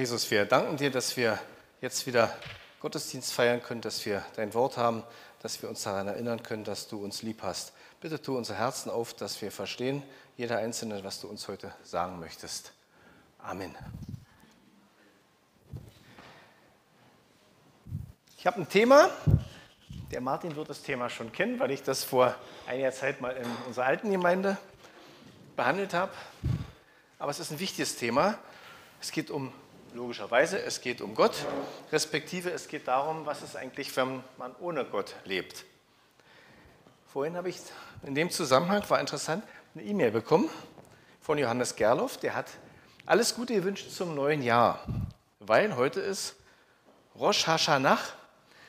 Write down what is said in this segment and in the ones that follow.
Jesus, wir danken dir, dass wir jetzt wieder Gottesdienst feiern können, dass wir dein Wort haben, dass wir uns daran erinnern können, dass du uns lieb hast. Bitte tu unsere Herzen auf, dass wir verstehen, jeder Einzelne, was du uns heute sagen möchtest. Amen. Ich habe ein Thema. Der Martin wird das Thema schon kennen, weil ich das vor einiger Zeit mal in unserer alten Gemeinde behandelt habe. Aber es ist ein wichtiges Thema. Es geht um, logischerweise, es geht um Gott, respektive es geht darum, was ist eigentlich, wenn man ohne Gott lebt. Vorhin habe ich in dem Zusammenhang, war interessant, eine E-Mail bekommen von Johannes Gerloff, der hat alles Gute gewünscht zum neuen Jahr, weil heute ist Rosh Hashanah,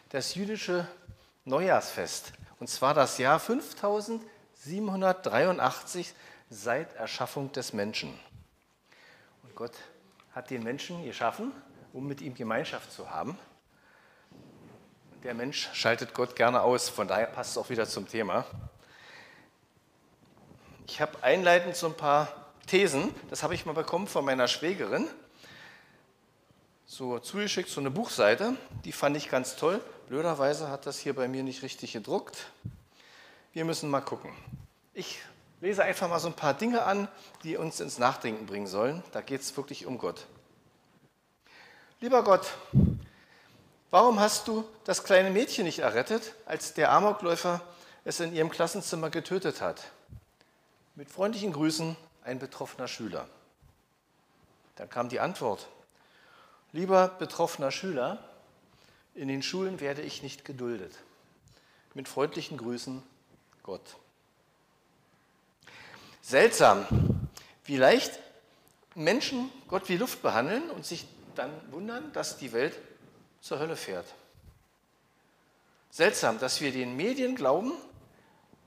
das jüdische Neujahrsfest. Und zwar das Jahr 5783 seit Erschaffung des Menschen. Und Gott hat den Menschen geschaffen, um mit ihm Gemeinschaft zu haben. Der Mensch schaltet Gott gerne aus, von daher passt es auch wieder zum Thema. Ich habe einleitend so ein paar Thesen, das habe ich mal bekommen von meiner Schwägerin, so zugeschickt, so eine Buchseite, die fand ich ganz toll. Blöderweise hat das hier bei mir nicht richtig gedruckt. Wir müssen mal gucken. Ich lese einfach mal so ein paar Dinge an, die uns ins Nachdenken bringen sollen. Da geht es wirklich um Gott. Lieber Gott, warum hast du das kleine Mädchen nicht errettet, als der Amokläufer es in ihrem Klassenzimmer getötet hat? Mit freundlichen Grüßen, ein betroffener Schüler. Dann kam die Antwort. Lieber betroffener Schüler, in den Schulen werde ich nicht geduldet. Mit freundlichen Grüßen, Gott. Seltsam, wie leicht Menschen Gott wie Luft behandeln und sich dann wundern, dass die Welt zur Hölle fährt. Seltsam, dass wir den Medien glauben,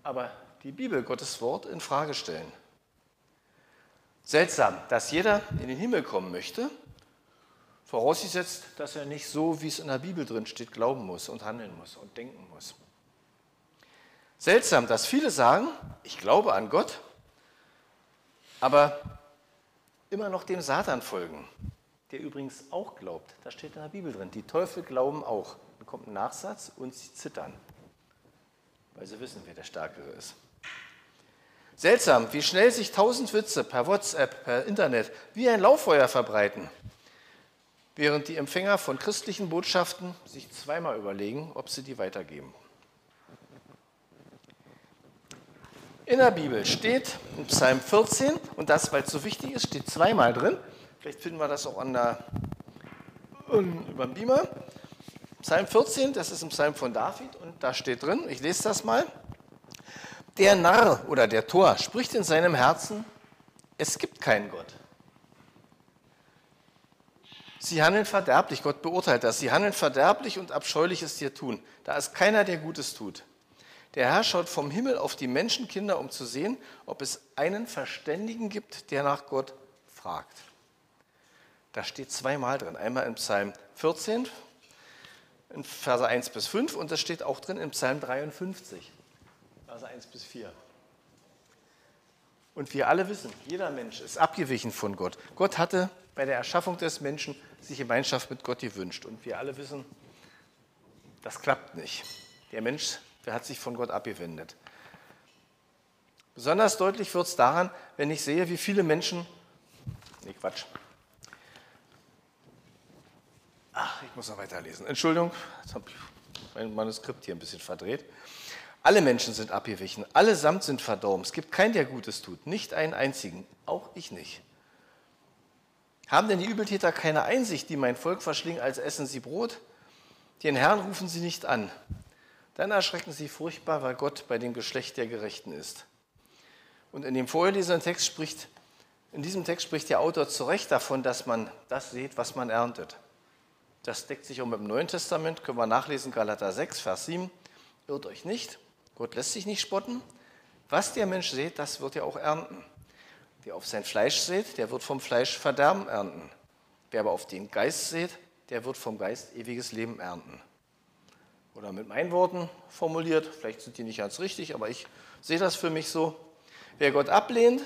aber die Bibel, Gottes Wort, in Frage stellen. Seltsam, dass jeder in den Himmel kommen möchte, vorausgesetzt, dass er nicht so, wie es in der Bibel drin steht, glauben muss und handeln muss und denken muss. Seltsam, dass viele sagen, ich glaube an Gott, aber immer noch dem Satan folgen, der übrigens auch glaubt. Das steht in der Bibel drin. Die Teufel glauben auch. Dann kommt ein Nachsatz und sie zittern, weil sie wissen, wer der Stärkere ist. Seltsam, wie schnell sich tausend Witze per WhatsApp, per Internet wie ein Lauffeuer verbreiten, während die Empfänger von christlichen Botschaften sich zweimal überlegen, ob sie die weitergeben. In der Bibel steht in Psalm 14, und das, weil es so wichtig ist, steht zweimal drin. Vielleicht finden wir das auch an der, über dem Beamer. Psalm 14, das ist ein Psalm von David, und da steht drin, ich lese das mal. Der Narr oder der Tor spricht in seinem Herzen, es gibt keinen Gott. Sie handeln verderblich, Gott beurteilt das. Sie handeln verderblich und abscheuliches dir tun. Da ist keiner, der Gutes tut. Der Herr schaut vom Himmel auf die Menschenkinder, um zu sehen, ob es einen Verständigen gibt, der nach Gott fragt. Da steht zweimal drin. Einmal im Psalm 14, in Verse 1 bis 5 und das steht auch drin im Psalm 53, Verse 1 bis 4. Und wir alle wissen, jeder Mensch ist abgewichen von Gott. Gott hatte bei der Erschaffung des Menschen sich Gemeinschaft mit Gott gewünscht. Und wir alle wissen, das klappt nicht. Der Mensch der hat sich von Gott abgewendet. Besonders deutlich wird es daran, wenn ich sehe, wie viele Menschen. Nee, Quatsch. Ach, ich muss noch weiterlesen. Entschuldigung, jetzt habe ich mein Manuskript hier ein bisschen verdreht. Alle Menschen sind abgewichen, allesamt sind verdorben. Es gibt keinen, der Gutes tut, nicht einen einzigen, auch ich nicht. Haben denn die Übeltäter keine Einsicht, die mein Volk verschlingen, als essen sie Brot? Den Herrn rufen sie nicht an. Dann erschrecken sie furchtbar, weil Gott bei dem Geschlecht der Gerechten ist. Und in dem vorgelesenen Text spricht, in diesem Text spricht der Autor zu Recht davon, dass man das sieht, was man erntet. Das deckt sich auch mit dem Neuen Testament, können wir nachlesen, Galater 6, Vers 7. Irrt euch nicht, Gott lässt sich nicht spotten. Was der Mensch sät, das wird er auch ernten. Wer auf sein Fleisch sät, der wird vom Fleisch Verderben ernten. Wer aber auf den Geist sät, der wird vom Geist ewiges Leben ernten. Oder mit meinen Worten formuliert, vielleicht sind die nicht ganz richtig, aber ich sehe das für mich so. Wer Gott ablehnt,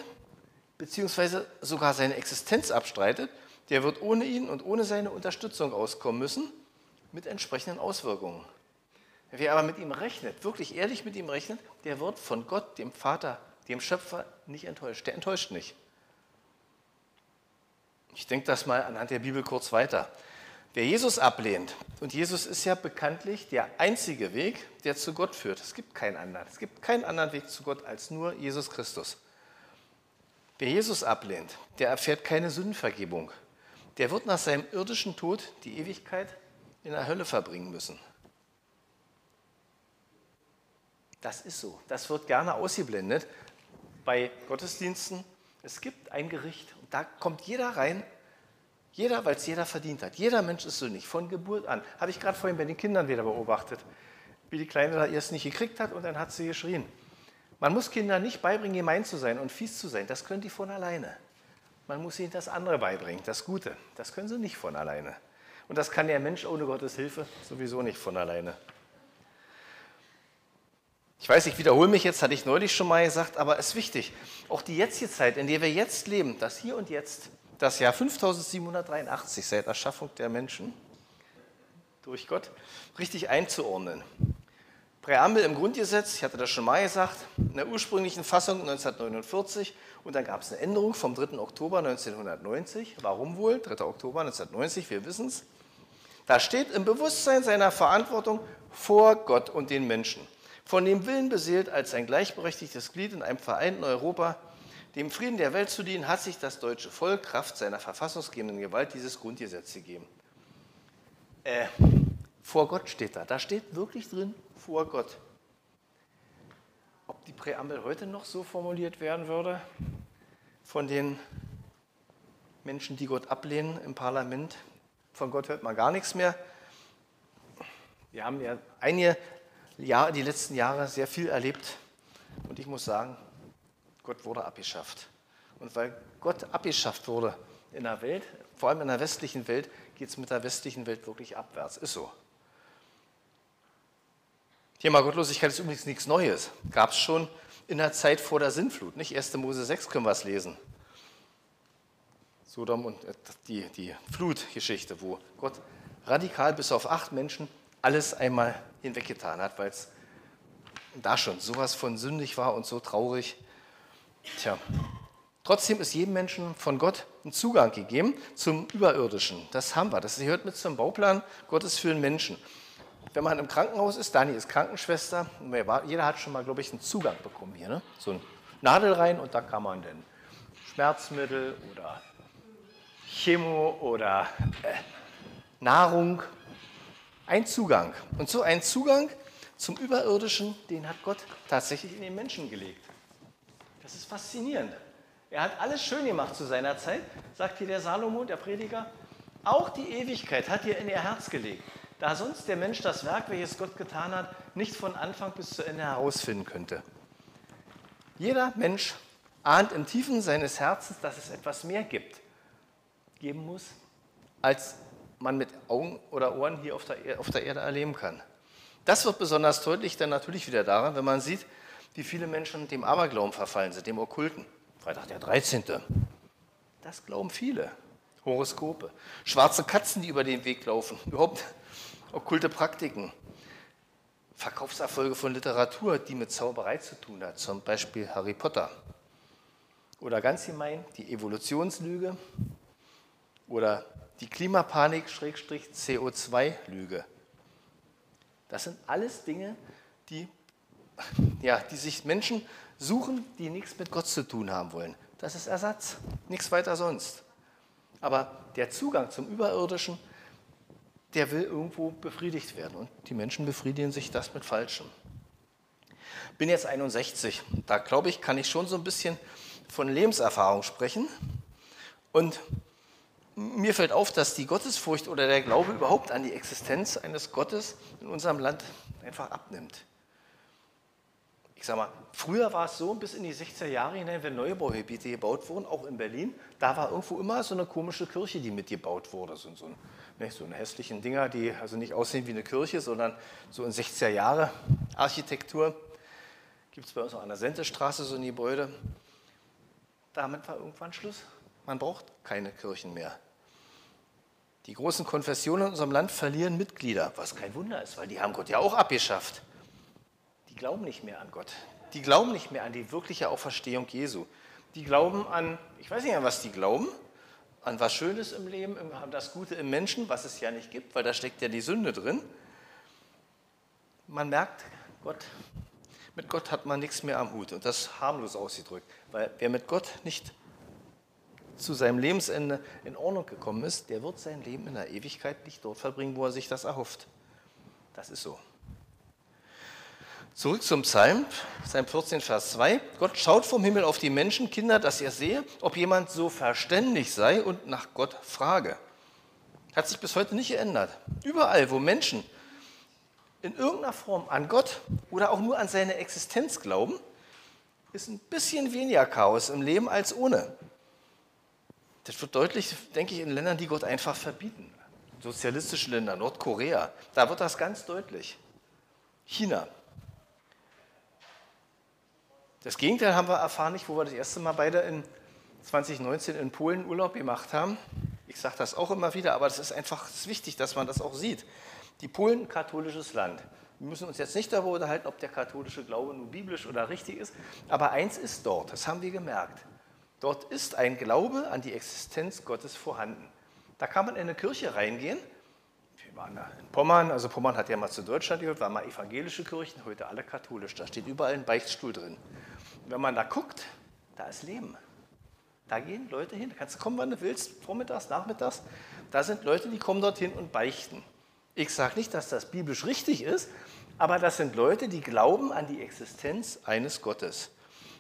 beziehungsweise sogar seine Existenz abstreitet, der wird ohne ihn und ohne seine Unterstützung auskommen müssen, mit entsprechenden Auswirkungen. Wer aber mit ihm rechnet, wirklich ehrlich mit ihm rechnet, der wird von Gott, dem Vater, dem Schöpfer, nicht enttäuscht. Der enttäuscht nicht. Ich denke das mal anhand der Bibel kurz weiter. Wer Jesus ablehnt, und Jesus ist ja bekanntlich der einzige Weg, der zu Gott führt. Es gibt keinen anderen. Es gibt keinen anderen Weg zu Gott als nur Jesus Christus. Wer Jesus ablehnt, der erfährt keine Sündenvergebung. Der wird nach seinem irdischen Tod die Ewigkeit in der Hölle verbringen müssen. Das ist so. Das wird gerne ausgeblendet bei Gottesdiensten. Es gibt ein Gericht und da kommt jeder rein jeder, weil es jeder verdient hat. Jeder Mensch ist sündig, von Geburt an. Habe ich gerade vorhin bei den Kindern wieder beobachtet, wie die Kleine da erst nicht gekriegt hat und dann hat sie geschrien. Man muss Kindern nicht beibringen, gemein zu sein und fies zu sein. Das können die von alleine. Man muss ihnen das andere beibringen, das Gute. Das können sie nicht von alleine. Und das kann der Mensch ohne Gottes Hilfe sowieso nicht von alleine. Ich weiß, ich wiederhole mich jetzt, hatte ich neulich schon mal gesagt, aber es ist wichtig. Auch die jetzige Zeit, in der wir jetzt leben, das Hier und Jetzt, das Jahr 5783 seit Erschaffung der Menschen durch Gott richtig einzuordnen. Präambel im Grundgesetz, ich hatte das schon mal gesagt, in der ursprünglichen Fassung 1949 und dann gab es eine Änderung vom 3. Oktober 1990. Warum wohl? 3. Oktober 1990, wir wissen es. Da steht im Bewusstsein seiner Verantwortung vor Gott und den Menschen, von dem Willen beseelt, als ein gleichberechtigtes Glied in einem vereinten Europa dem Frieden der Welt zu dienen, hat sich das deutsche Volk Kraft seiner verfassungsgebenden Gewalt dieses Grundgesetz gegeben. Äh, vor Gott steht da. Da steht wirklich drin, vor Gott. Ob die Präambel heute noch so formuliert werden würde von den Menschen, die Gott ablehnen im Parlament, von Gott hört man gar nichts mehr. Wir haben ja einige Jahre, die letzten Jahre sehr viel erlebt und ich muss sagen, Gott wurde abgeschafft. Und weil Gott abgeschafft wurde in der Welt, vor allem in der westlichen Welt, geht es mit der westlichen Welt wirklich abwärts. Ist so. Thema Gottlosigkeit ist übrigens nichts Neues. Gab es schon in der Zeit vor der Sintflut. Nicht 1. Mose 6 können wir es lesen. Sodom und äh, die, die Flutgeschichte, wo Gott radikal bis auf acht Menschen alles einmal hinweggetan hat, weil es da schon sowas von sündig war und so traurig. Tja, trotzdem ist jedem Menschen von Gott ein Zugang gegeben zum Überirdischen. Das haben wir. Das gehört mit zum Bauplan Gottes für den Menschen. Wenn man im Krankenhaus ist, Dani ist Krankenschwester, jeder hat schon mal, glaube ich, einen Zugang bekommen hier. Ne? So ein Nadel rein und da kann man dann Schmerzmittel oder Chemo oder äh, Nahrung, ein Zugang. Und so ein Zugang zum Überirdischen, den hat Gott tatsächlich in den Menschen gelegt. Das ist faszinierend. Er hat alles schön gemacht zu seiner Zeit, sagt hier der Salomo, der Prediger. Auch die Ewigkeit hat er in ihr Herz gelegt, da sonst der Mensch das Werk, welches Gott getan hat, nicht von Anfang bis zu Ende herausfinden könnte. Jeder Mensch ahnt im Tiefen seines Herzens, dass es etwas mehr gibt, geben muss, als man mit Augen oder Ohren hier auf der, auf der Erde erleben kann. Das wird besonders deutlich dann natürlich wieder daran, wenn man sieht, wie viele Menschen dem Aberglauben verfallen sind, dem Okkulten. Freitag der 13. Das glauben viele. Horoskope. Schwarze Katzen, die über den Weg laufen. Überhaupt okkulte Praktiken. Verkaufserfolge von Literatur, die mit Zauberei zu tun hat. Zum Beispiel Harry Potter. Oder ganz gemein die Evolutionslüge. Oder die Klimapanik-CO2-Lüge. Das sind alles Dinge, die ja, die sich Menschen suchen, die nichts mit Gott zu tun haben wollen. Das ist Ersatz, nichts weiter sonst. Aber der Zugang zum Überirdischen, der will irgendwo befriedigt werden. Und die Menschen befriedigen sich das mit Falschem. Bin jetzt 61. Da glaube ich, kann ich schon so ein bisschen von Lebenserfahrung sprechen. Und mir fällt auf, dass die Gottesfurcht oder der Glaube überhaupt an die Existenz eines Gottes in unserem Land einfach abnimmt ich sag mal, früher war es so, bis in die 60er Jahre hinein, wenn Neubaugebiete gebaut wurden, auch in Berlin, da war irgendwo immer so eine komische Kirche, die mitgebaut wurde. So, so, ne, so eine hässlichen Dinger, die also nicht aussehen wie eine Kirche, sondern so in 60er Jahre Architektur. Gibt es bei uns auch an der Sentestraße so ein Gebäude. Damit war irgendwann Schluss. Man braucht keine Kirchen mehr. Die großen Konfessionen in unserem Land verlieren Mitglieder, was kein Wunder ist, weil die haben Gott ja auch abgeschafft. Glauben nicht mehr an Gott. Die glauben nicht mehr an die wirkliche Auferstehung Jesu. Die glauben an, ich weiß nicht an was die glauben, an was Schönes im Leben, an das Gute im Menschen, was es ja nicht gibt, weil da steckt ja die Sünde drin. Man merkt, Gott, mit Gott hat man nichts mehr am Hut und das harmlos ausgedrückt, weil wer mit Gott nicht zu seinem Lebensende in Ordnung gekommen ist, der wird sein Leben in der Ewigkeit nicht dort verbringen, wo er sich das erhofft. Das ist so. Zurück zum Psalm, Psalm 14, Vers 2. Gott schaut vom Himmel auf die Menschenkinder, dass er sehe, ob jemand so verständig sei und nach Gott frage. Hat sich bis heute nicht geändert. Überall, wo Menschen in irgendeiner Form an Gott oder auch nur an seine Existenz glauben, ist ein bisschen weniger Chaos im Leben als ohne. Das wird deutlich, denke ich, in Ländern, die Gott einfach verbieten. Sozialistische Länder, Nordkorea, da wird das ganz deutlich. China, das Gegenteil haben wir erfahren, nicht, wo wir das erste Mal beide in 2019 in Polen Urlaub gemacht haben. Ich sage das auch immer wieder, aber es ist einfach wichtig, dass man das auch sieht. Die Polen, katholisches Land. Wir müssen uns jetzt nicht darüber unterhalten, ob der katholische Glaube nun biblisch oder richtig ist, aber eins ist dort, das haben wir gemerkt. Dort ist ein Glaube an die Existenz Gottes vorhanden. Da kann man in eine Kirche reingehen. Wir waren in Pommern, also Pommern hat ja mal zu Deutschland gehört, waren mal evangelische Kirchen, heute alle katholisch. Da steht überall ein Beichtstuhl drin wenn man da guckt, da ist Leben. Da gehen Leute hin. Da kannst du kommen, wann du willst, vormittags, nachmittags. Da sind Leute, die kommen dorthin und beichten. Ich sage nicht, dass das biblisch richtig ist, aber das sind Leute, die glauben an die Existenz eines Gottes.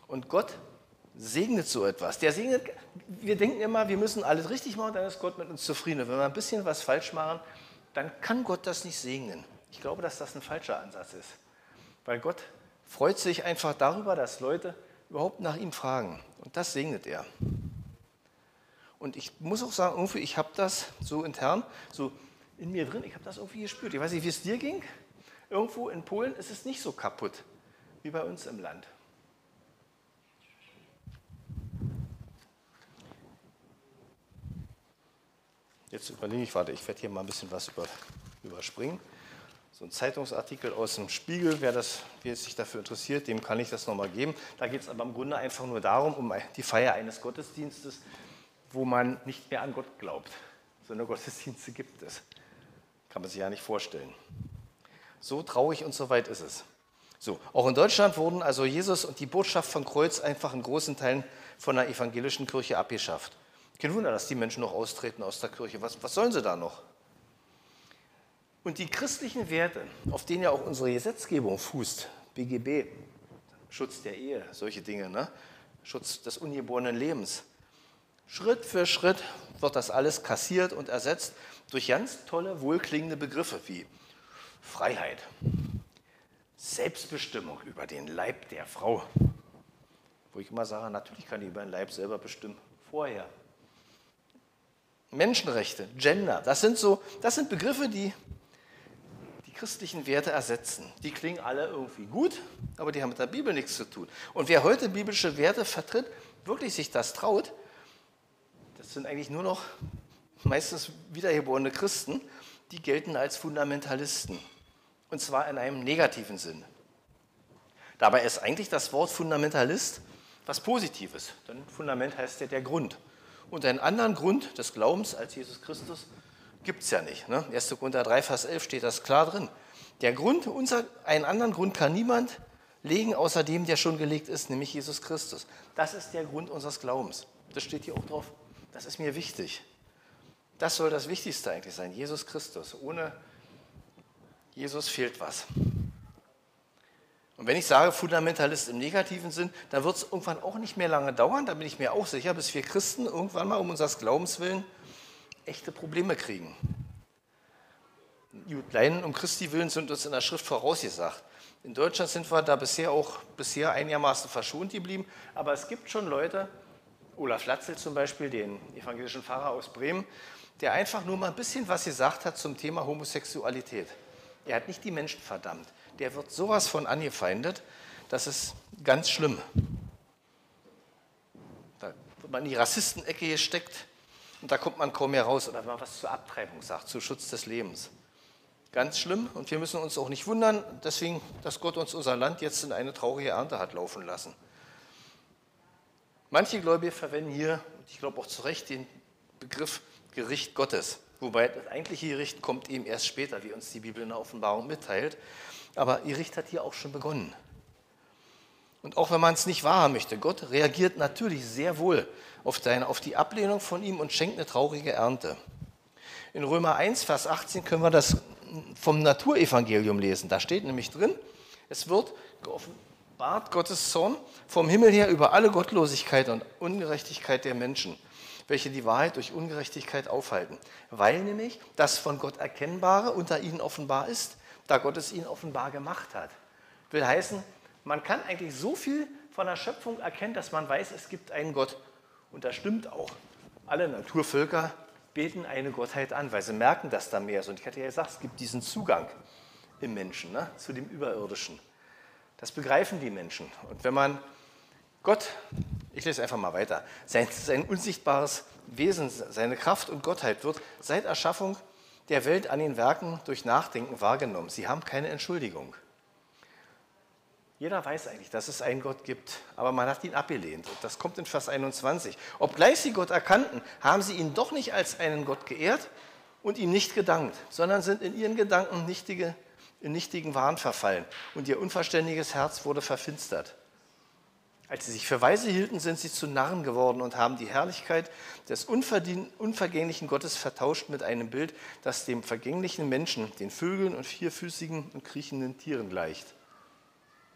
Und Gott segnet so etwas. Der segnet, wir denken immer, wir müssen alles richtig machen, dann ist Gott mit uns zufrieden. Und wenn wir ein bisschen was falsch machen, dann kann Gott das nicht segnen. Ich glaube, dass das ein falscher Ansatz ist. Weil Gott freut sich einfach darüber, dass Leute überhaupt nach ihm fragen. Und das segnet er. Und ich muss auch sagen, irgendwie, ich habe das so intern, so in mir drin, ich habe das irgendwie gespürt. Ich weiß nicht, wie es dir ging. Irgendwo in Polen ist es nicht so kaputt wie bei uns im Land. Jetzt überlege ich, warte, ich werde hier mal ein bisschen was über, überspringen so ein Zeitungsartikel aus dem Spiegel, wer, das, wer sich dafür interessiert, dem kann ich das nochmal geben. Da geht es aber im Grunde einfach nur darum, um die Feier eines Gottesdienstes, wo man nicht mehr an Gott glaubt. So eine Gottesdienste gibt es. Kann man sich ja nicht vorstellen. So traurig und so weit ist es. So, auch in Deutschland wurden also Jesus und die Botschaft von Kreuz einfach in großen Teilen von der evangelischen Kirche abgeschafft. Kein Wunder, dass die Menschen noch austreten aus der Kirche. Was, was sollen sie da noch? Und die christlichen Werte, auf denen ja auch unsere Gesetzgebung fußt, BGB, Schutz der Ehe, solche Dinge, ne? Schutz des ungeborenen Lebens. Schritt für Schritt wird das alles kassiert und ersetzt durch ganz tolle, wohlklingende Begriffe wie Freiheit, Selbstbestimmung über den Leib der Frau. Wo ich immer sage, natürlich kann ich über den Leib selber bestimmen, vorher. Menschenrechte, Gender, das sind so, das sind Begriffe, die christlichen Werte ersetzen. Die klingen alle irgendwie gut, aber die haben mit der Bibel nichts zu tun. Und wer heute biblische Werte vertritt, wirklich sich das traut, das sind eigentlich nur noch meistens wiedergeborene Christen, die gelten als Fundamentalisten. Und zwar in einem negativen Sinn. Dabei ist eigentlich das Wort Fundamentalist was Positives. Denn Fundament heißt ja der Grund. Und einen anderen Grund des Glaubens als Jesus Christus gibt es ja nicht. Ne? 1. Korinther 3, Vers 11 steht das klar drin. Der Grund, unser, einen anderen Grund kann niemand legen, außer dem, der schon gelegt ist, nämlich Jesus Christus. Das ist der Grund unseres Glaubens. Das steht hier auch drauf. Das ist mir wichtig. Das soll das Wichtigste eigentlich sein, Jesus Christus. Ohne Jesus fehlt was. Und wenn ich sage Fundamentalist im negativen Sinn, dann wird es irgendwann auch nicht mehr lange dauern, da bin ich mir auch sicher, bis wir Christen irgendwann mal um unseres Glaubens willen echte Probleme kriegen. Leiden um Christi willen sind uns in der Schrift vorausgesagt. In Deutschland sind wir da bisher auch bisher einigermaßen verschont geblieben, aber es gibt schon Leute, Olaf Latzel zum Beispiel, den evangelischen Pfarrer aus Bremen, der einfach nur mal ein bisschen was gesagt hat zum Thema Homosexualität. Er hat nicht die Menschen verdammt. Der wird sowas von angefeindet, das ist ganz schlimm. Da wird man in die Rassistenecke gesteckt und da kommt man kaum mehr raus. Oder wenn man was zur Abtreibung sagt, zu Schutz des Lebens. Ganz schlimm und wir müssen uns auch nicht wundern, deswegen, dass Gott uns unser Land jetzt in eine traurige Ernte hat laufen lassen. Manche Gläubige verwenden hier, und ich glaube auch zu Recht, den Begriff Gericht Gottes. Wobei das eigentliche Gericht kommt eben erst später, wie uns die Bibel in der Offenbarung mitteilt. Aber Gericht hat hier auch schon begonnen. Und auch wenn man es nicht wahrhaben möchte, Gott reagiert natürlich sehr wohl auf, seine, auf die Ablehnung von ihm und schenkt eine traurige Ernte. In Römer 1, Vers 18 können wir das vom Naturevangelium lesen. Da steht nämlich drin, es wird geoffenbart Gottes Zorn vom Himmel her über alle Gottlosigkeit und Ungerechtigkeit der Menschen, welche die Wahrheit durch Ungerechtigkeit aufhalten. Weil nämlich das von Gott Erkennbare unter ihnen offenbar ist, da Gott es ihnen offenbar gemacht hat. Will heißen, man kann eigentlich so viel von der Schöpfung erkennen, dass man weiß, es gibt einen Gott. Und das stimmt auch. Alle Naturvölker beten eine Gottheit an, weil sie merken, dass da mehr ist. Und ich hatte ja gesagt, es gibt diesen Zugang im Menschen ne, zu dem Überirdischen. Das begreifen die Menschen. Und wenn man Gott, ich lese einfach mal weiter, sein, sein unsichtbares Wesen, seine Kraft und Gottheit wird seit Erschaffung der Welt an den Werken durch Nachdenken wahrgenommen. Sie haben keine Entschuldigung. Jeder weiß eigentlich, dass es einen Gott gibt, aber man hat ihn abgelehnt. Und das kommt in Vers 21. Obgleich sie Gott erkannten, haben sie ihn doch nicht als einen Gott geehrt und ihm nicht gedankt, sondern sind in ihren Gedanken nichtige, in nichtigen Wahn verfallen und ihr unverständiges Herz wurde verfinstert. Als sie sich für weise hielten, sind sie zu Narren geworden und haben die Herrlichkeit des unvergänglichen Gottes vertauscht mit einem Bild, das dem vergänglichen Menschen, den Vögeln und vierfüßigen und kriechenden Tieren gleicht.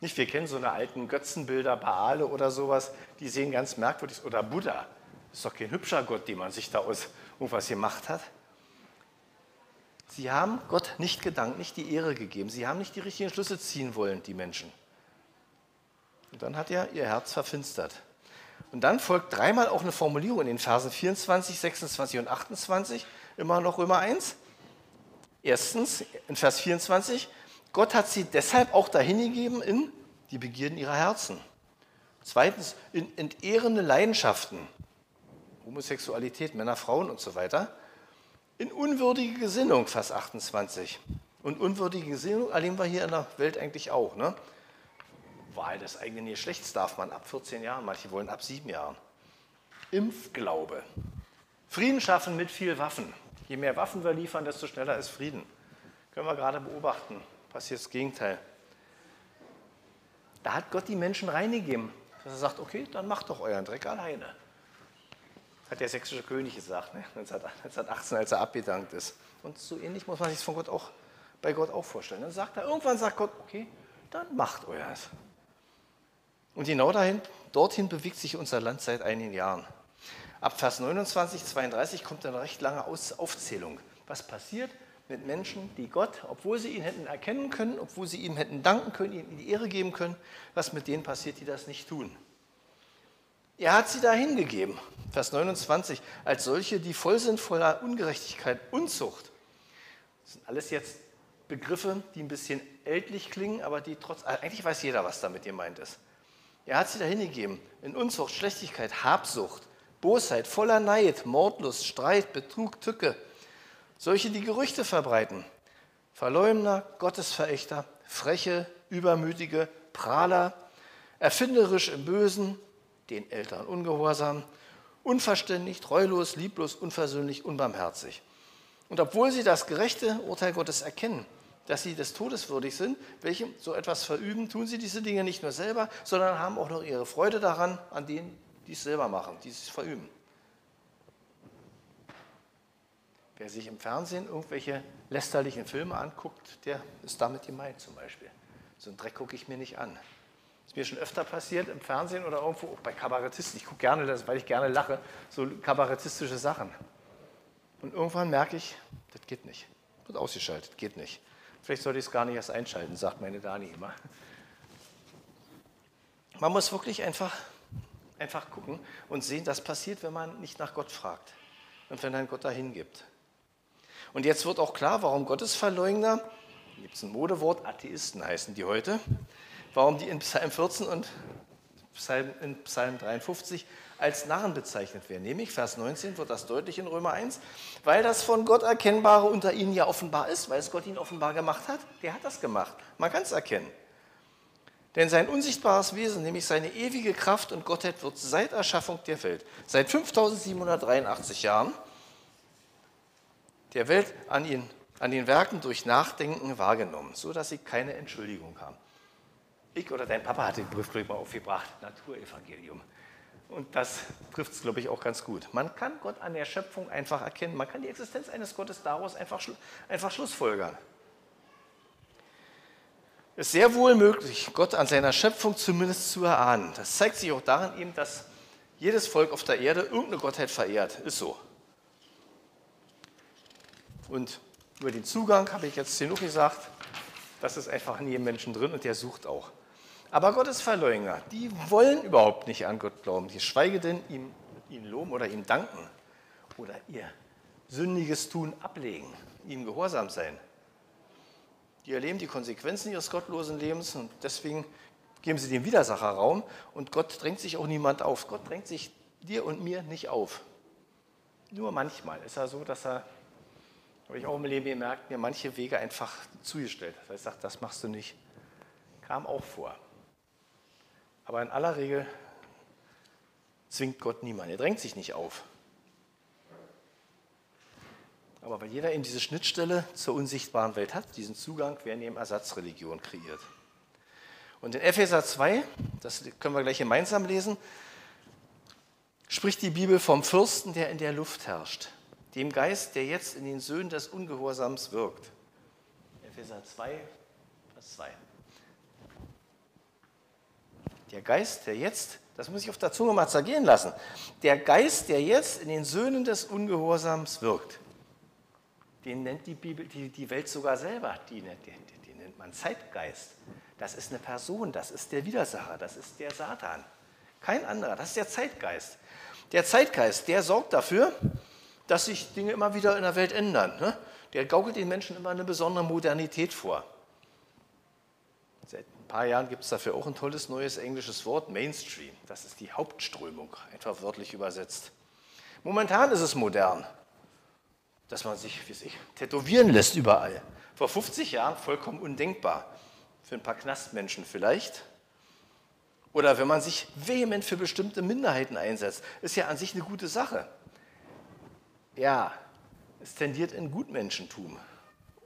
Nicht, wir kennen so eine alten Götzenbilder, Baale oder sowas, die sehen ganz merkwürdig aus. Oder Buddha, ist doch kein hübscher Gott, den man sich da aus irgendwas gemacht hat. Sie haben Gott nicht gedankt, nicht die Ehre gegeben. Sie haben nicht die richtigen Schlüsse ziehen wollen, die Menschen. Und dann hat er ihr Herz verfinstert. Und dann folgt dreimal auch eine Formulierung in den Versen 24, 26 und 28, immer noch Römer 1. Erstens, in Vers 24, Gott hat sie deshalb auch dahingegeben in die Begierden ihrer Herzen. Zweitens, in entehrende Leidenschaften, Homosexualität, Männer, Frauen und so weiter. In unwürdige Gesinnung, Vers 28. Und unwürdige Gesinnung erleben wir hier in der Welt eigentlich auch. Ne? Wahl des eigenen Geschlechts darf man ab 14 Jahren, manche wollen ab 7 Jahren. Impfglaube. Frieden schaffen mit viel Waffen. Je mehr Waffen wir liefern, desto schneller ist Frieden. Können wir gerade beobachten passiert das Gegenteil. Da hat Gott die Menschen reingegeben. Dass er sagt, okay, dann macht doch euren Dreck alleine. Hat der sächsische König gesagt, ne? 1918, als er abgedankt ist. Und so ähnlich muss man sich von Gott auch, bei Gott auch vorstellen. Dann sagt er, irgendwann sagt Gott, okay, dann macht euers. Und genau dahin, dorthin bewegt sich unser Land seit einigen Jahren. Ab Vers 29, 32 kommt eine recht lange Aufzählung. Was passiert, mit Menschen, die Gott, obwohl sie ihn hätten erkennen können, obwohl sie ihm hätten danken können, ihm die Ehre geben können, was mit denen passiert, die das nicht tun. Er hat sie da hingegeben, Vers 29, als solche, die voll sind voller Ungerechtigkeit, Unzucht. Das sind alles jetzt Begriffe, die ein bisschen ältlich klingen, aber die trotz, eigentlich weiß jeder, was damit gemeint ist. Er hat sie da hingegeben, in Unzucht, Schlechtigkeit, Habsucht, Bosheit, voller Neid, Mordlust, Streit, Betrug, Tücke, solche, die Gerüchte verbreiten. Verleumder, Gottesverächter, freche, übermütige, Prahler, erfinderisch im Bösen, den Eltern ungehorsam, unverständig, treulos, lieblos, unversöhnlich, unbarmherzig. Und obwohl sie das gerechte Urteil Gottes erkennen, dass sie des Todes würdig sind, welche so etwas verüben, tun sie diese Dinge nicht nur selber, sondern haben auch noch ihre Freude daran, an denen, die es selber machen, die es verüben. Wer sich im Fernsehen irgendwelche lästerlichen Filme anguckt, der ist damit gemeint zum Beispiel. So einen Dreck gucke ich mir nicht an. Ist mir schon öfter passiert im Fernsehen oder irgendwo, auch bei Kabarettisten. Ich gucke gerne das, weil ich gerne lache, so kabarettistische Sachen. Und irgendwann merke ich, das geht nicht. Wird ausgeschaltet, geht nicht. Vielleicht sollte ich es gar nicht erst einschalten, sagt meine Dani immer. Man muss wirklich einfach, einfach gucken und sehen, das passiert, wenn man nicht nach Gott fragt und wenn ein Gott dahin gibt. Und jetzt wird auch klar, warum Gottesverleugner, gibt es ein Modewort, Atheisten heißen die heute, warum die in Psalm 14 und Psalm, in Psalm 53 als Narren bezeichnet werden. Nämlich Vers 19 wird das deutlich in Römer 1, weil das von Gott Erkennbare unter ihnen ja offenbar ist, weil es Gott ihnen offenbar gemacht hat. Der hat das gemacht. Man kann es erkennen. Denn sein unsichtbares Wesen, nämlich seine ewige Kraft und Gottheit, wird seit Erschaffung der Welt, seit 5783 Jahren, der Welt an, ihn, an den Werken durch Nachdenken wahrgenommen, so dass sie keine Entschuldigung haben. Ich oder dein Papa hat den Begriff, glaube ich, mal aufgebracht, Naturevangelium. Und das trifft es, glaube ich, auch ganz gut. Man kann Gott an der Schöpfung einfach erkennen. Man kann die Existenz eines Gottes daraus einfach, einfach schlussfolgern. Es ist sehr wohl möglich, Gott an seiner Schöpfung zumindest zu erahnen. Das zeigt sich auch darin eben, dass jedes Volk auf der Erde irgendeine Gottheit verehrt. Ist so. Und über den Zugang habe ich jetzt genug gesagt. Das ist einfach in jedem Menschen drin und der sucht auch. Aber Gottes Verleugner, die wollen überhaupt nicht an Gott glauben, geschweige denn ihm, ihn loben oder ihm danken oder ihr sündiges Tun ablegen, ihm gehorsam sein. Die erleben die Konsequenzen ihres gottlosen Lebens und deswegen geben sie dem Widersacher Raum und Gott drängt sich auch niemand auf. Gott drängt sich dir und mir nicht auf. Nur manchmal ist er so, dass er, habe ich auch im Leben gemerkt, mir manche Wege einfach zugestellt hat. Er sagt, das machst du nicht. Kam auch vor. Aber in aller Regel zwingt Gott niemanden. Er drängt sich nicht auf. Aber weil jeder eben diese Schnittstelle zur unsichtbaren Welt hat, diesen Zugang, werden eben Ersatzreligionen kreiert. Und in Epheser 2, das können wir gleich gemeinsam lesen, spricht die Bibel vom Fürsten, der in der Luft herrscht, dem Geist, der jetzt in den Söhnen des Ungehorsams wirkt. Epheser 2, Vers 2. Der Geist, der jetzt, das muss ich auf der Zunge mal zergehen lassen, der Geist, der jetzt in den Söhnen des Ungehorsams wirkt. Den nennt die, Bibel, die, die Welt sogar selber, die, die, die nennt man Zeitgeist. Das ist eine Person, das ist der Widersacher, das ist der Satan. Kein anderer, das ist der Zeitgeist. Der Zeitgeist, der sorgt dafür, dass sich Dinge immer wieder in der Welt ändern. Ne? Der gaukelt den Menschen immer eine besondere Modernität vor. Seit ein paar Jahren gibt es dafür auch ein tolles neues englisches Wort, Mainstream. Das ist die Hauptströmung, einfach wörtlich übersetzt. Momentan ist es modern dass man sich, wie sich tätowieren lässt überall. Vor 50 Jahren vollkommen undenkbar. Für ein paar Knastmenschen vielleicht. Oder wenn man sich vehement für bestimmte Minderheiten einsetzt, ist ja an sich eine gute Sache. Ja, es tendiert in Gutmenschentum.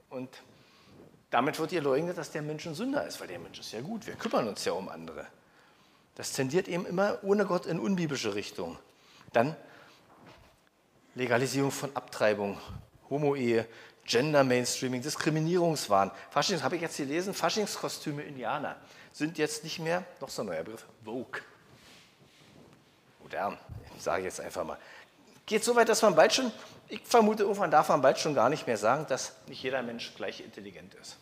Und damit wird ihr leugnet, dass der Mensch ein Sünder ist, weil der Mensch ist ja gut, wir kümmern uns ja um andere. Das tendiert eben immer ohne Gott in unbiblische Richtung. Dann Legalisierung von Abtreibung, Homo-Ehe, Gender Mainstreaming, Diskriminierungswahn. Faschings, habe ich jetzt gelesen, Faschingskostüme Indianer sind jetzt nicht mehr, noch so ein neuer Begriff, Vogue. Modern, sage ich jetzt einfach mal. Geht so weit, dass man bald schon, ich vermute, irgendwann darf man bald schon gar nicht mehr sagen, dass nicht jeder Mensch gleich intelligent ist.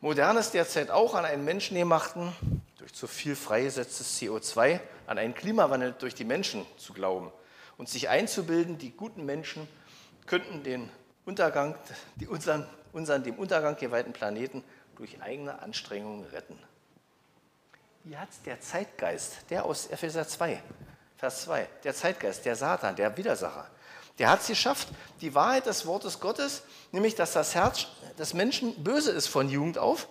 Modern ist derzeit auch an einen menschengemachten, durch zu viel freigesetztes CO2, an einen Klimawandel durch die Menschen zu glauben und sich einzubilden, die guten Menschen könnten den Untergang, die unseren, unseren dem Untergang geweihten Planeten durch eigene Anstrengungen retten. Hier hat der Zeitgeist, der aus Epheser 2, Vers 2, der Zeitgeist, der Satan, der Widersacher, der hat es geschafft, die Wahrheit des Wortes Gottes, nämlich dass das Herz des Menschen böse ist von Jugend auf,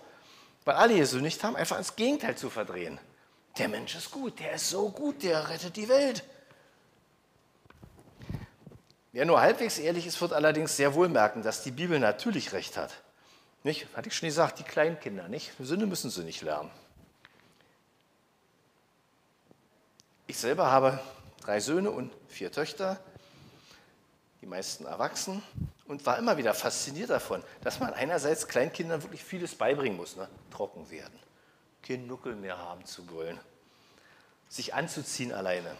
weil alle gesündigt haben, einfach ins Gegenteil zu verdrehen. Der Mensch ist gut, der ist so gut, der rettet die Welt. Wer nur halbwegs ehrlich ist, wird allerdings sehr wohl merken, dass die Bibel natürlich recht hat. Nicht? Hatte ich schon gesagt, die Kleinkinder, nicht? Sünde müssen sie nicht lernen. Ich selber habe drei Söhne und vier Töchter, die meisten erwachsen, und war immer wieder fasziniert davon, dass man einerseits Kleinkindern wirklich vieles beibringen muss. Ne? Trocken werden, kein Nuckel mehr haben zu wollen, sich anzuziehen alleine,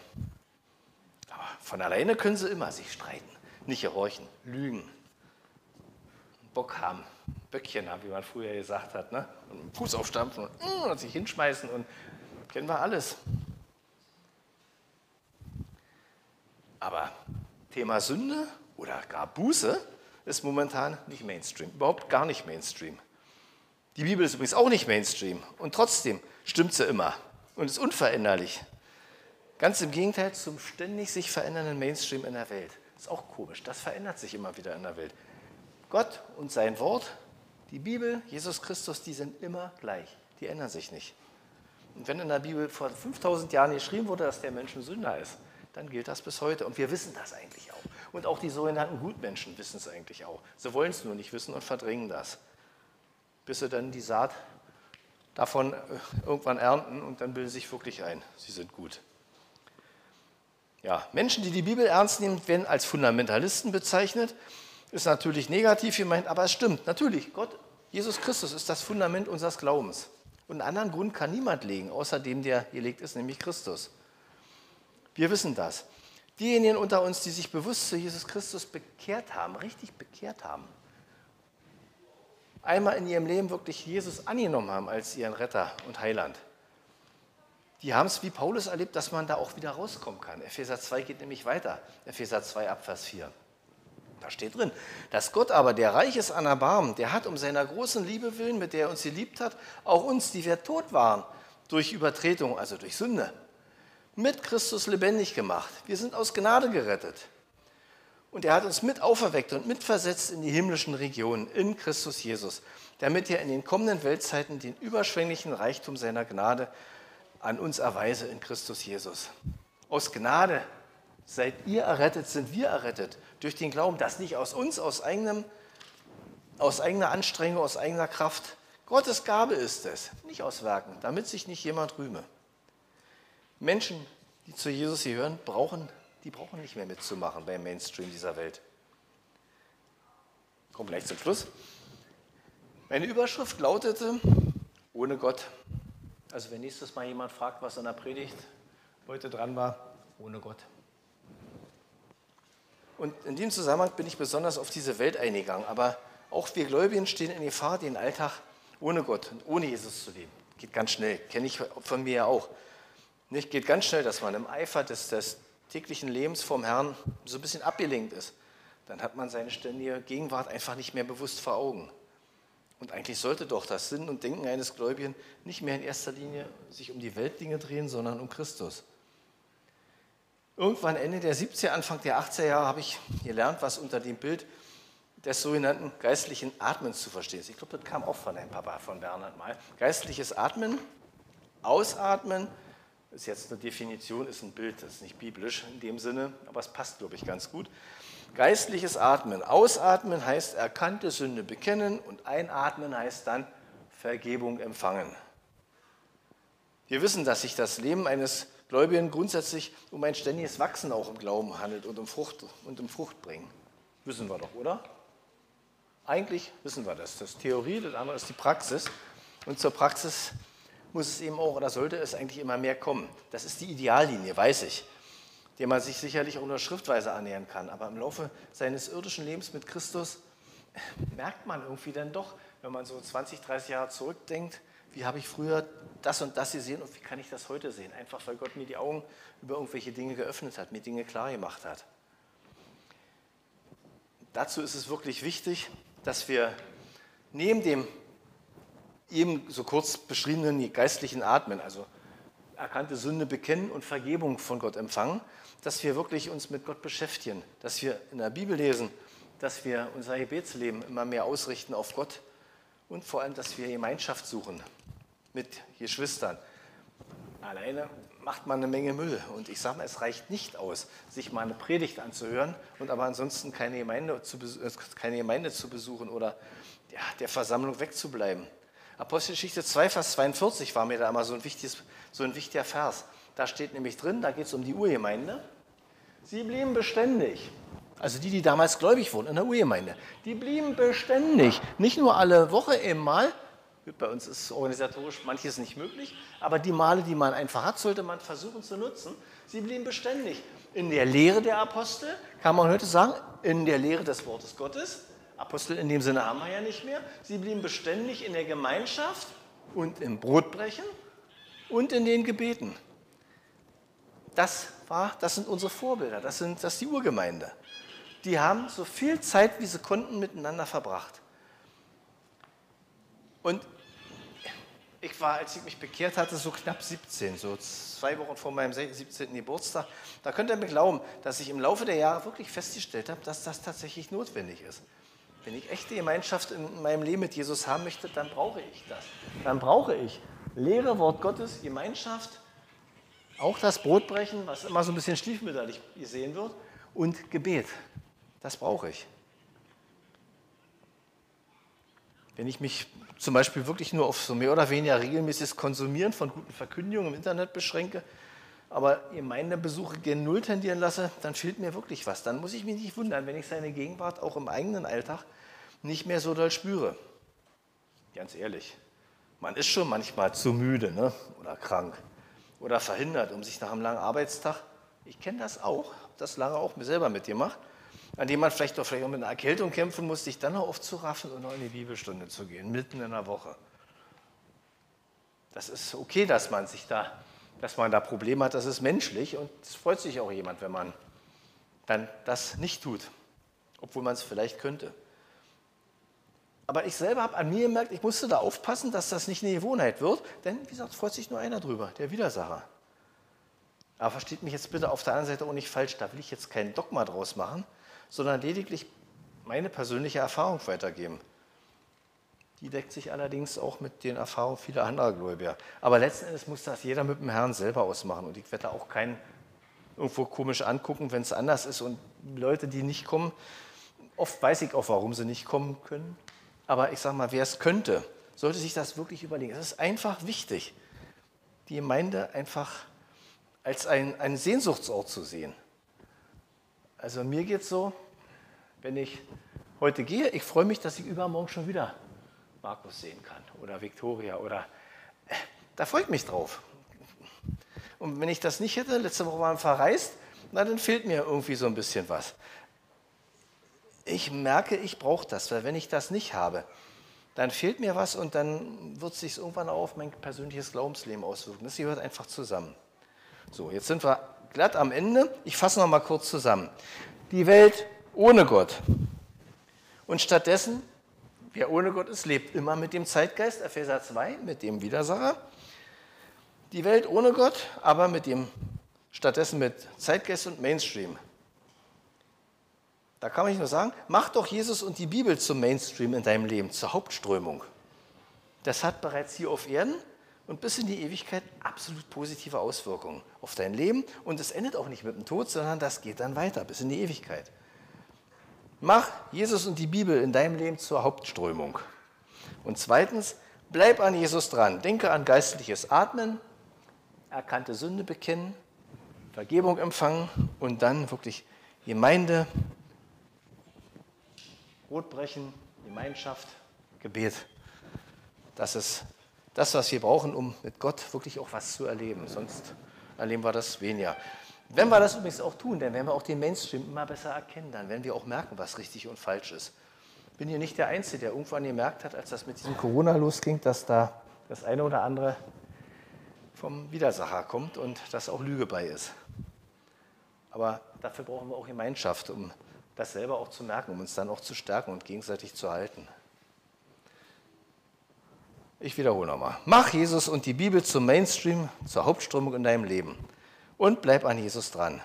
aber von alleine können sie immer sich streiten, nicht gehorchen, lügen, Bock haben, Böckchen haben, wie man früher gesagt hat, ne? und Fuß aufstampfen und, mm, und sich hinschmeißen und kennen wir alles. Aber Thema Sünde oder gar Buße ist momentan nicht Mainstream, überhaupt gar nicht Mainstream. Die Bibel ist übrigens auch nicht Mainstream und trotzdem stimmt sie immer und ist unveränderlich. Ganz im Gegenteil zum ständig sich verändernden Mainstream in der Welt. Ist auch komisch, das verändert sich immer wieder in der Welt. Gott und sein Wort, die Bibel, Jesus Christus, die sind immer gleich. Die ändern sich nicht. Und wenn in der Bibel vor 5000 Jahren geschrieben wurde, dass der Mensch ein Sünder ist, dann gilt das bis heute. Und wir wissen das eigentlich auch. Und auch die sogenannten Gutmenschen wissen es eigentlich auch. Sie wollen es nur nicht wissen und verdrängen das. Bis sie dann die Saat davon äh, irgendwann ernten und dann bilden sie sich wirklich ein, sie sind gut. Ja, Menschen, die die Bibel ernst nehmen, werden als Fundamentalisten bezeichnet. Ist natürlich negativ gemeint, aber es stimmt. Natürlich, Gott, Jesus Christus ist das Fundament unseres Glaubens. Und einen anderen Grund kann niemand legen, außer dem, der gelegt ist, nämlich Christus. Wir wissen das. Diejenigen unter uns, die sich bewusst zu Jesus Christus bekehrt haben, richtig bekehrt haben, einmal in ihrem Leben wirklich Jesus angenommen haben als ihren Retter und Heiland, die haben es wie Paulus erlebt, dass man da auch wieder rauskommen kann. Epheser 2 geht nämlich weiter. Epheser 2 Abvers 4. Da steht drin, dass Gott aber, der reich ist an Erbarmen, der hat um seiner großen Liebe willen, mit der er uns geliebt hat, auch uns, die wir tot waren, durch Übertretung, also durch Sünde, mit Christus lebendig gemacht. Wir sind aus Gnade gerettet. Und er hat uns mit auferweckt und mitversetzt in die himmlischen Regionen in Christus Jesus, damit er in den kommenden Weltzeiten den überschwänglichen Reichtum seiner Gnade an uns erweise in Christus Jesus. Aus Gnade seid ihr errettet, sind wir errettet durch den Glauben, das nicht aus uns, aus, eigenem, aus eigener Anstrengung, aus eigener Kraft. Gottes Gabe ist es, nicht aus Werken, damit sich nicht jemand rühme. Menschen, die zu Jesus gehören, brauchen, die brauchen nicht mehr mitzumachen beim Mainstream dieser Welt. Kommt gleich zum Schluss. Meine Überschrift lautete, ohne Gott. Also wenn nächstes Mal jemand fragt, was an der Predigt heute dran war, ohne Gott. Und in dem Zusammenhang bin ich besonders auf diese Welt eingegangen. Aber auch wir Gläubigen stehen in Gefahr, den Alltag ohne Gott und ohne Jesus zu leben. Geht ganz schnell, kenne ich von mir ja auch. Nicht geht ganz schnell, dass man im Eifer des, des täglichen Lebens vom Herrn so ein bisschen abgelenkt ist. Dann hat man seine ständige Gegenwart einfach nicht mehr bewusst vor Augen. Und eigentlich sollte doch das Sinn und Denken eines Gläubigen nicht mehr in erster Linie sich um die Weltdinge drehen, sondern um Christus. Irgendwann Ende der 70er, Anfang der 80er Jahre habe ich gelernt, was unter dem Bild des sogenannten geistlichen Atmens zu verstehen ist. Ich glaube, das kam auch von deinem Papa, von Bernhard mal. Geistliches Atmen, Ausatmen, ist jetzt eine Definition, ist ein Bild, das ist nicht biblisch in dem Sinne, aber es passt, glaube ich, ganz gut. Geistliches Atmen. Ausatmen heißt erkannte Sünde bekennen und einatmen heißt dann Vergebung empfangen. Wir wissen, dass sich das Leben eines Gläubigen grundsätzlich um ein ständiges Wachsen auch im Glauben handelt und um Frucht und um Frucht bringen. Wissen wir doch, oder? Eigentlich wissen wir das. Das ist Theorie, das andere ist die Praxis. Und zur Praxis muss es eben auch oder sollte es eigentlich immer mehr kommen. Das ist die Ideallinie, weiß ich, der man sich sicherlich auch nur schriftweise annähern kann. Aber im Laufe seines irdischen Lebens mit Christus merkt man irgendwie dann doch, wenn man so 20, 30 Jahre zurückdenkt, wie habe ich früher das und das gesehen und wie kann ich das heute sehen? Einfach weil Gott mir die Augen über irgendwelche Dinge geöffnet hat, mir Dinge klar gemacht hat. Dazu ist es wirklich wichtig, dass wir neben dem eben so kurz beschriebenen geistlichen Atmen, also erkannte Sünde bekennen und Vergebung von Gott empfangen, dass wir wirklich uns mit Gott beschäftigen, dass wir in der Bibel lesen, dass wir unser Gebetsleben immer mehr ausrichten auf Gott und vor allem, dass wir Gemeinschaft suchen mit Geschwistern. Alleine macht man eine Menge Müll und ich sage mal, es reicht nicht aus, sich mal eine Predigt anzuhören und aber ansonsten keine Gemeinde zu, äh, keine Gemeinde zu besuchen oder ja, der Versammlung wegzubleiben. Apostelgeschichte 2, Vers 42 war mir da immer so ein, so ein wichtiger Vers. Da steht nämlich drin, da geht es um die Urgemeinde. Sie blieben beständig. Also die, die damals gläubig wurden in der Urgemeinde. Die blieben beständig. Nicht nur alle Woche eben mal. Bei uns ist organisatorisch manches nicht möglich. Aber die Male, die man einfach hat, sollte man versuchen zu nutzen. Sie blieben beständig. In der Lehre der Apostel kann man heute sagen, in der Lehre des Wortes Gottes Apostel in dem Sinne haben wir ja nicht mehr. Sie blieben beständig in der Gemeinschaft und im Brotbrechen und in den Gebeten. Das, war, das sind unsere Vorbilder, das, sind, das ist die Urgemeinde. Die haben so viel Zeit, wie sie konnten, miteinander verbracht. Und ich war, als ich mich bekehrt hatte, so knapp 17, so zwei Wochen vor meinem 17. Geburtstag. Da könnt ihr mir glauben, dass ich im Laufe der Jahre wirklich festgestellt habe, dass das tatsächlich notwendig ist. Wenn ich echte Gemeinschaft in meinem Leben mit Jesus haben möchte, dann brauche ich das. Dann brauche ich Lehre, Wort Gottes, Gemeinschaft, auch das Brotbrechen, was immer so ein bisschen stiefmütterlich gesehen wird, und Gebet. Das brauche ich. Wenn ich mich zum Beispiel wirklich nur auf so mehr oder weniger regelmäßiges Konsumieren von guten Verkündigungen im Internet beschränke, aber Gemeindebesuche gen Null tendieren lasse, dann fehlt mir wirklich was. Dann muss ich mich nicht wundern, wenn ich seine Gegenwart auch im eigenen Alltag nicht mehr so doll spüre. Ganz ehrlich, man ist schon manchmal zu müde ne? oder krank oder verhindert, um sich nach einem langen Arbeitstag, ich kenne das auch, das lange auch mir selber mitgemacht, an dem man vielleicht auch, vielleicht auch mit einer Erkältung kämpfen muss, sich dann noch aufzuraffen und noch in die Bibelstunde zu gehen, mitten in der Woche. Das ist okay, dass man sich da, dass man da Probleme hat, das ist menschlich und es freut sich auch jemand, wenn man dann das nicht tut, obwohl man es vielleicht könnte. Aber ich selber habe an mir gemerkt, ich musste da aufpassen, dass das nicht eine Gewohnheit wird, denn wie gesagt, freut sich nur einer drüber, der Widersacher. Aber versteht mich jetzt bitte auf der anderen Seite auch nicht falsch, da will ich jetzt kein Dogma draus machen, sondern lediglich meine persönliche Erfahrung weitergeben. Die deckt sich allerdings auch mit den Erfahrungen vieler anderer Gläubiger. Aber letzten Endes muss das jeder mit dem Herrn selber ausmachen. Und ich werde auch keinen irgendwo komisch angucken, wenn es anders ist. Und Leute, die nicht kommen, oft weiß ich auch, warum sie nicht kommen können. Aber ich sage mal, wer es könnte, sollte sich das wirklich überlegen. Es ist einfach wichtig, die Gemeinde einfach als ein, einen Sehnsuchtsort zu sehen. Also mir geht es so, wenn ich heute gehe, ich freue mich, dass ich übermorgen schon wieder Markus sehen kann oder Viktoria oder äh, da freue ich mich drauf. Und wenn ich das nicht hätte, letzte Woche waren verreist, na, dann fehlt mir irgendwie so ein bisschen was. Ich merke, ich brauche das, weil wenn ich das nicht habe, dann fehlt mir was und dann wird es sich irgendwann auch auf mein persönliches Glaubensleben auswirken. Das gehört einfach zusammen. So, jetzt sind wir glatt am Ende. Ich fasse noch mal kurz zusammen. Die Welt ohne Gott. Und stattdessen, wer ohne Gott ist, lebt immer mit dem Zeitgeist, Epheser 2, mit dem Widersacher. Die Welt ohne Gott, aber mit dem, stattdessen mit Zeitgeist und Mainstream. Da kann man nicht nur sagen, mach doch Jesus und die Bibel zum Mainstream in deinem Leben, zur Hauptströmung. Das hat bereits hier auf Erden und bis in die Ewigkeit absolut positive Auswirkungen auf dein Leben. Und es endet auch nicht mit dem Tod, sondern das geht dann weiter bis in die Ewigkeit. Mach Jesus und die Bibel in deinem Leben zur Hauptströmung. Und zweitens, bleib an Jesus dran. Denke an geistliches Atmen, erkannte Sünde bekennen, Vergebung empfangen und dann wirklich Gemeinde, Brotbrechen, Gemeinschaft, Gebet. Das ist das, was wir brauchen, um mit Gott wirklich auch was zu erleben. Sonst erleben wir das weniger. Wenn wir das übrigens auch tun, dann werden wir auch den Mainstream immer besser erkennen. Dann werden wir auch merken, was richtig und falsch ist. Ich bin hier nicht der Einzige, der irgendwann gemerkt hat, als das mit diesem Corona losging, dass da das eine oder andere vom Widersacher kommt und dass auch Lüge bei ist. Aber dafür brauchen wir auch Gemeinschaft, um das selber auch zu merken, um uns dann auch zu stärken und gegenseitig zu halten. Ich wiederhole nochmal. Mach Jesus und die Bibel zum Mainstream, zur Hauptströmung in deinem Leben und bleib an Jesus dran.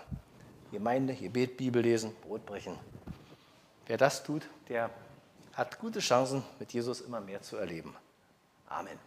Gemeinde, Gebet, Bibel lesen, Brot brechen. Wer das tut, der hat gute Chancen, mit Jesus immer mehr zu erleben. Amen.